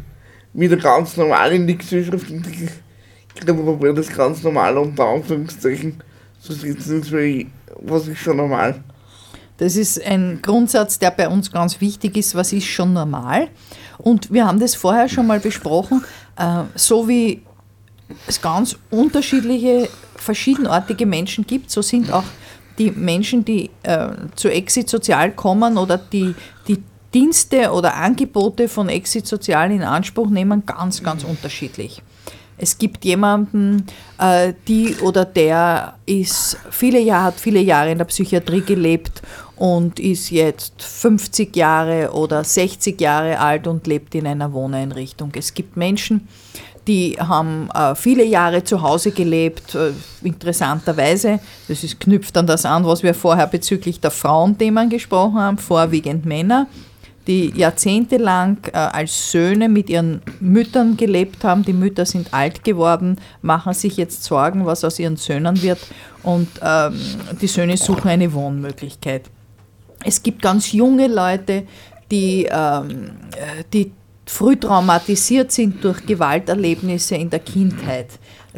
wieder ganz normal in die Gesellschaft integrieren, wobei das ganz normal unter Anführungszeichen so sitzen ist, was ist schon normal?
Das ist ein Grundsatz, der bei uns ganz wichtig ist. Was ist schon normal? Und wir haben das vorher schon mal besprochen. Äh, so wie es ganz unterschiedliche, verschiedenartige Menschen gibt, so sind auch die Menschen, die äh, zu Exit Sozial kommen oder die, die Dienste oder Angebote von Exit Sozial in Anspruch nehmen, ganz, ganz unterschiedlich. Es gibt jemanden, äh, die oder der ist viele Jahre, hat viele Jahre in der Psychiatrie gelebt und ist jetzt 50 Jahre oder 60 Jahre alt und lebt in einer Wohneinrichtung. Es gibt Menschen, die haben äh, viele Jahre zu Hause gelebt, äh, interessanterweise. Das ist, knüpft an das an, was wir vorher bezüglich der Frauenthemen gesprochen haben, vorwiegend Männer, die jahrzehntelang äh, als Söhne mit ihren Müttern gelebt haben. Die Mütter sind alt geworden, machen sich jetzt Sorgen, was aus ihren Söhnen wird und ähm, die Söhne suchen eine Wohnmöglichkeit. Es gibt ganz junge Leute, die, ähm, äh, die früh traumatisiert sind durch Gewalterlebnisse in der Kindheit,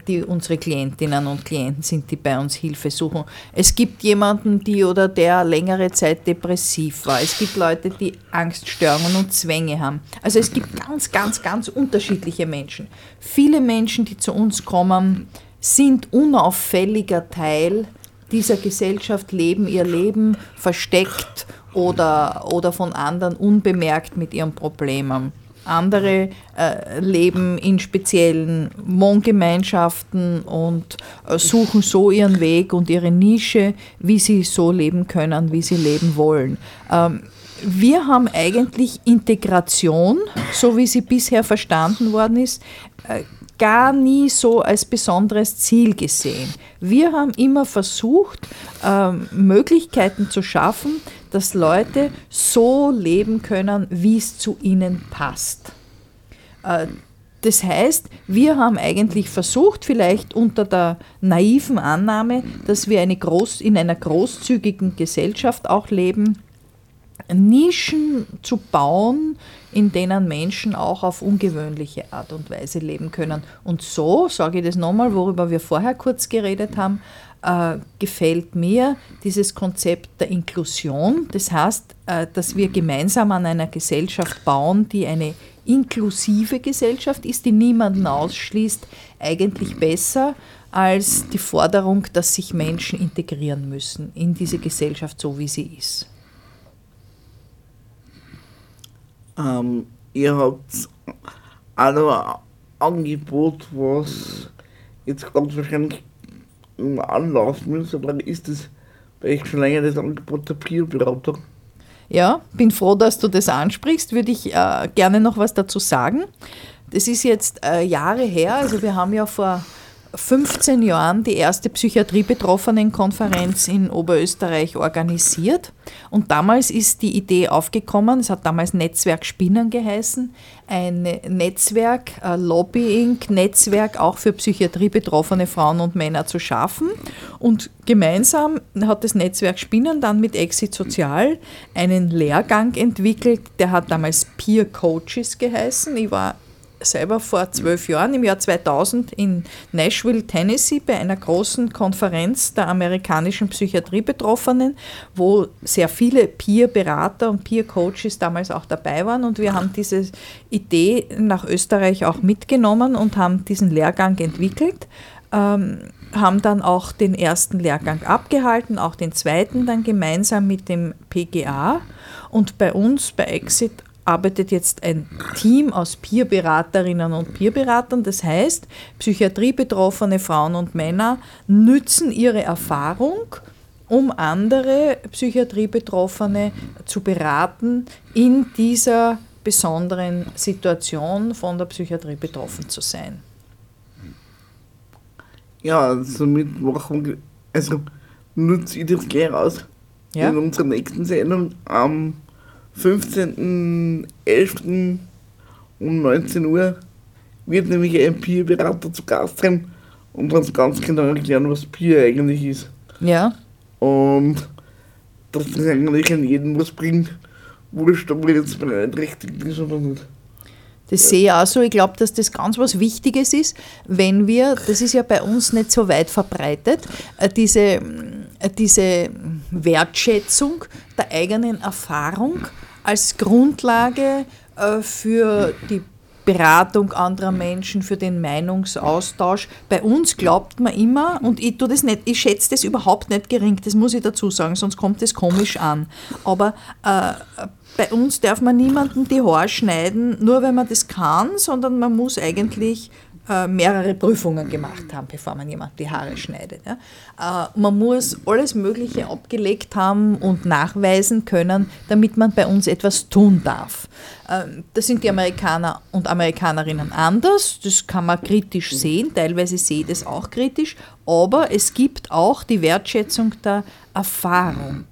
die unsere Klientinnen und Klienten sind, die bei uns Hilfe suchen. Es gibt jemanden, die oder der längere Zeit depressiv war. Es gibt Leute, die Angststörungen und Zwänge haben. Also es gibt ganz, ganz, ganz unterschiedliche Menschen. Viele Menschen, die zu uns kommen, sind unauffälliger Teil dieser Gesellschaft, leben ihr Leben versteckt oder, oder von anderen unbemerkt mit ihren Problemen. Andere äh, leben in speziellen Wohngemeinschaften und äh, suchen so ihren Weg und ihre Nische, wie sie so leben können, wie sie leben wollen. Ähm, wir haben eigentlich Integration, so wie sie bisher verstanden worden ist, äh, gar nie so als besonderes Ziel gesehen. Wir haben immer versucht, ähm, Möglichkeiten zu schaffen, dass Leute so leben können, wie es zu ihnen passt. Äh, das heißt, wir haben eigentlich versucht, vielleicht unter der naiven Annahme, dass wir eine groß, in einer großzügigen Gesellschaft auch leben, Nischen zu bauen, in denen Menschen auch auf ungewöhnliche Art und Weise leben können. Und so, sage ich das nochmal, worüber wir vorher kurz geredet haben, äh, gefällt mir dieses Konzept der Inklusion. Das heißt, äh, dass wir gemeinsam an einer Gesellschaft bauen, die eine inklusive Gesellschaft ist, die niemanden ausschließt, eigentlich besser als die Forderung, dass sich Menschen integrieren müssen in diese Gesellschaft so, wie sie ist.
Ähm, ihr habt ein Angebot, was jetzt ganz wahrscheinlich anlaufen muss, aber ist das euch schon länger das Angebot der Peerberatung?
Ja, bin froh, dass du das ansprichst. Würde ich äh, gerne noch was dazu sagen. Das ist jetzt äh, Jahre her. Also wir haben ja vor 15 Jahren die erste Psychiatrie-Betroffenen-Konferenz in Oberösterreich organisiert. Und damals ist die Idee aufgekommen, es hat damals Netzwerk Spinnen geheißen, ein Netzwerk, ein Lobbying-Netzwerk auch für Psychiatrie-betroffene Frauen und Männer zu schaffen. Und gemeinsam hat das Netzwerk Spinnen dann mit Exit Sozial einen Lehrgang entwickelt, der hat damals Peer Coaches geheißen. Ich war selber vor zwölf Jahren, im Jahr 2000, in Nashville, Tennessee, bei einer großen Konferenz der amerikanischen Psychiatriebetroffenen, wo sehr viele Peer-Berater und Peer-Coaches damals auch dabei waren. Und wir haben diese Idee nach Österreich auch mitgenommen und haben diesen Lehrgang entwickelt. Ähm, haben dann auch den ersten Lehrgang abgehalten, auch den zweiten dann gemeinsam mit dem PGA. Und bei uns, bei Exit, arbeitet jetzt ein Team aus Peerberaterinnen und Peerberatern. Das heißt, psychiatriebetroffene Frauen und Männer nützen ihre Erfahrung, um andere Psychiatriebetroffene zu beraten, in dieser besonderen Situation von der Psychiatrie betroffen zu sein.
Ja, somit machen wir, also nutze ich das gleich aus.
Ja?
In unserer nächsten Sendung am 15.11. um 19 Uhr wird nämlich ein Peer-Berater zu Gast sein und uns ganz genau erklären, was Peer eigentlich ist.
Ja,
Und dass das eigentlich an jeden was bringt, wurscht, ob er jetzt beeinträchtigt ist oder nicht.
Das sehe ich auch so. Ich glaube, dass das ganz was Wichtiges ist, wenn wir, das ist ja bei uns nicht so weit verbreitet, äh, diese, äh, diese Wertschätzung der eigenen Erfahrung als Grundlage äh, für die Beratung anderer Menschen, für den Meinungsaustausch. Bei uns glaubt man immer, und ich tue das nicht, ich schätze das überhaupt nicht gering, das muss ich dazu sagen, sonst kommt das komisch an. Aber äh, bei uns darf man niemanden die Haare schneiden, nur wenn man das kann, sondern man muss eigentlich äh, mehrere Prüfungen gemacht haben, bevor man jemand die Haare schneidet. Ja. Äh, man muss alles Mögliche abgelegt haben und nachweisen können, damit man bei uns etwas tun darf. Ähm, Das sind die Amerikaner und Amerikanerinnen anders, das kann man kritisch sehen, teilweise sehe ich das auch kritisch, aber es gibt auch die Wertschätzung der Erfahrung.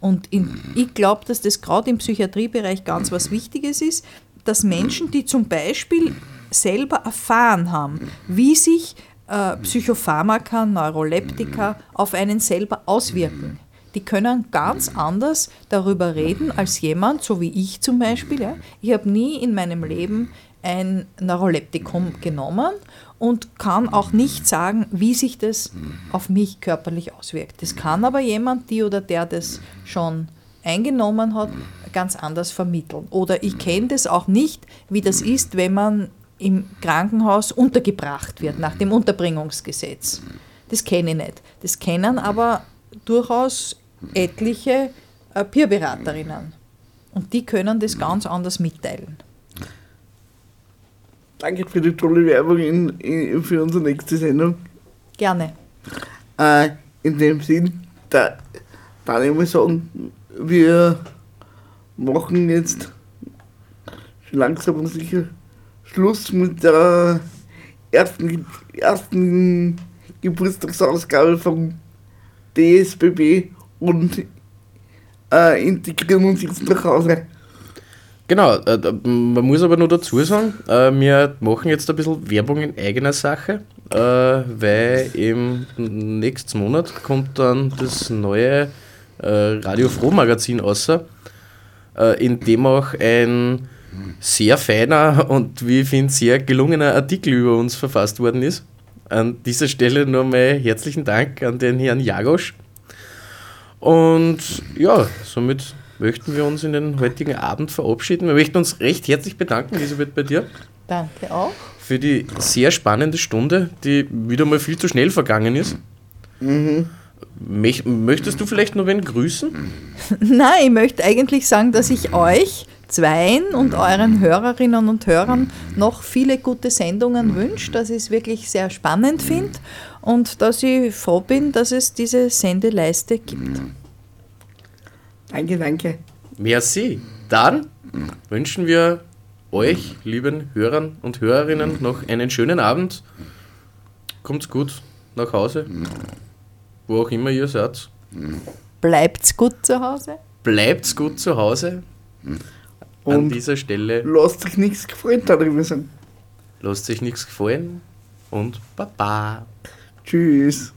Und in, ich glaube, dass das gerade im Psychiatriebereich ganz was Wichtiges ist, dass Menschen, die zum Beispiel selber erfahren haben, wie sich äh, Psychopharmaka, Neuroleptika auf einen selber auswirken. Die können ganz anders darüber reden als jemand, so wie ich zum Beispiel. Ja. Ich habe nie in meinem Leben ein Neuroleptikum genommen und kann auch nicht sagen, wie sich das auf mich körperlich auswirkt. Das kann aber jemand, die oder der das schon eingenommen hat, ganz anders vermitteln. Oder ich kenne das auch nicht, wie das ist, wenn man im Krankenhaus untergebracht wird nach dem Unterbringungsgesetz. Das kenne ich nicht. Das kennen aber durchaus etliche äh, Peerberaterinnen. Und die können das ganz anders mitteilen.
Danke für die tolle Werbung in, in, für unsere nächste Sendung.
Gerne.
Äh, in dem Sinn, da, da ich mal sagen, wir machen jetzt langsam und sicher Schluss mit der ersten, ersten Geburtstagsausgabe vom DSBB und äh, integrieren uns jetzt nach Hause.
Genau, äh, man muss aber nur dazu sagen, äh, wir machen jetzt ein bisschen Werbung in eigener Sache, äh, weil im nächsten Monat kommt dann das neue äh, Radio Froh Magazin raus, äh, in dem auch ein sehr feiner und wie ich finde sehr gelungener Artikel über uns verfasst worden ist. An dieser Stelle nochmal herzlichen Dank an den Herrn Jagosch. Und ja, somit möchten wir uns in den heutigen Abend verabschieden. Wir möchten uns recht herzlich bedanken, Elisabeth, bei dir,
Danke auch.
für die sehr spannende Stunde, die wieder mal viel zu schnell vergangen ist. Möch- Möchtest du vielleicht noch wen grüßen?
Nein, ich möchte eigentlich sagen, dass ich euch zweien und euren Hörerinnen und Hörern noch viele gute Sendungen wünsche, dass ich es wirklich sehr spannend finde und dass ich froh bin, dass es diese Sendeleiste gibt.
Danke, danke.
Merci. Dann wünschen wir euch, lieben Hörern und Hörerinnen, noch einen schönen Abend. Kommt's gut nach Hause, wo auch immer ihr seid.
Bleibt's gut zu Hause.
Bleibt's gut zu Hause. An
Und
dieser Stelle
lasst euch nichts gefreut darüber sagen.
lasst euch nichts gefallen und Baba.
Tschüss.